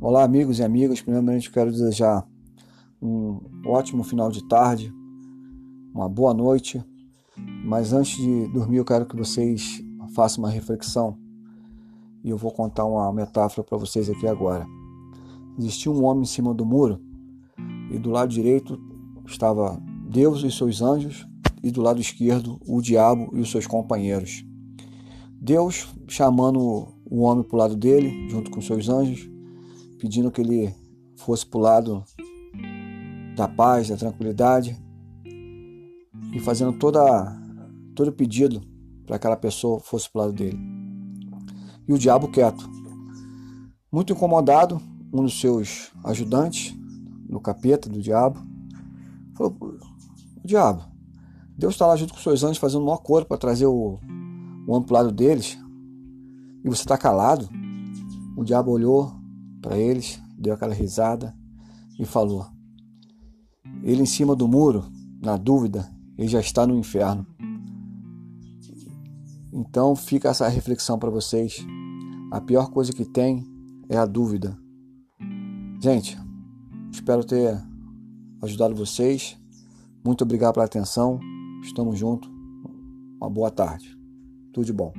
Olá, amigos e amigas. Primeiramente, quero desejar um ótimo final de tarde, uma boa noite. Mas antes de dormir, eu quero que vocês façam uma reflexão e eu vou contar uma metáfora para vocês aqui agora. Existia um homem em cima do muro e do lado direito estava Deus e seus anjos e do lado esquerdo o diabo e os seus companheiros. Deus chamando o homem para o lado dele, junto com seus anjos, pedindo que ele fosse para o lado da paz, da tranquilidade e fazendo toda, todo o pedido para que aquela pessoa fosse para o lado dele. E o diabo quieto. Muito incomodado, um dos seus ajudantes, no capeta do diabo, falou: O diabo, Deus está lá junto com seus anjos fazendo um acordo para trazer o, o homem para o lado deles e você está calado. O diabo olhou para eles, deu aquela risada e falou: Ele em cima do muro, na dúvida, ele já está no inferno. Então fica essa reflexão para vocês. A pior coisa que tem é a dúvida. Gente, espero ter ajudado vocês. Muito obrigado pela atenção. Estamos juntos. Uma boa tarde. Tudo de bom.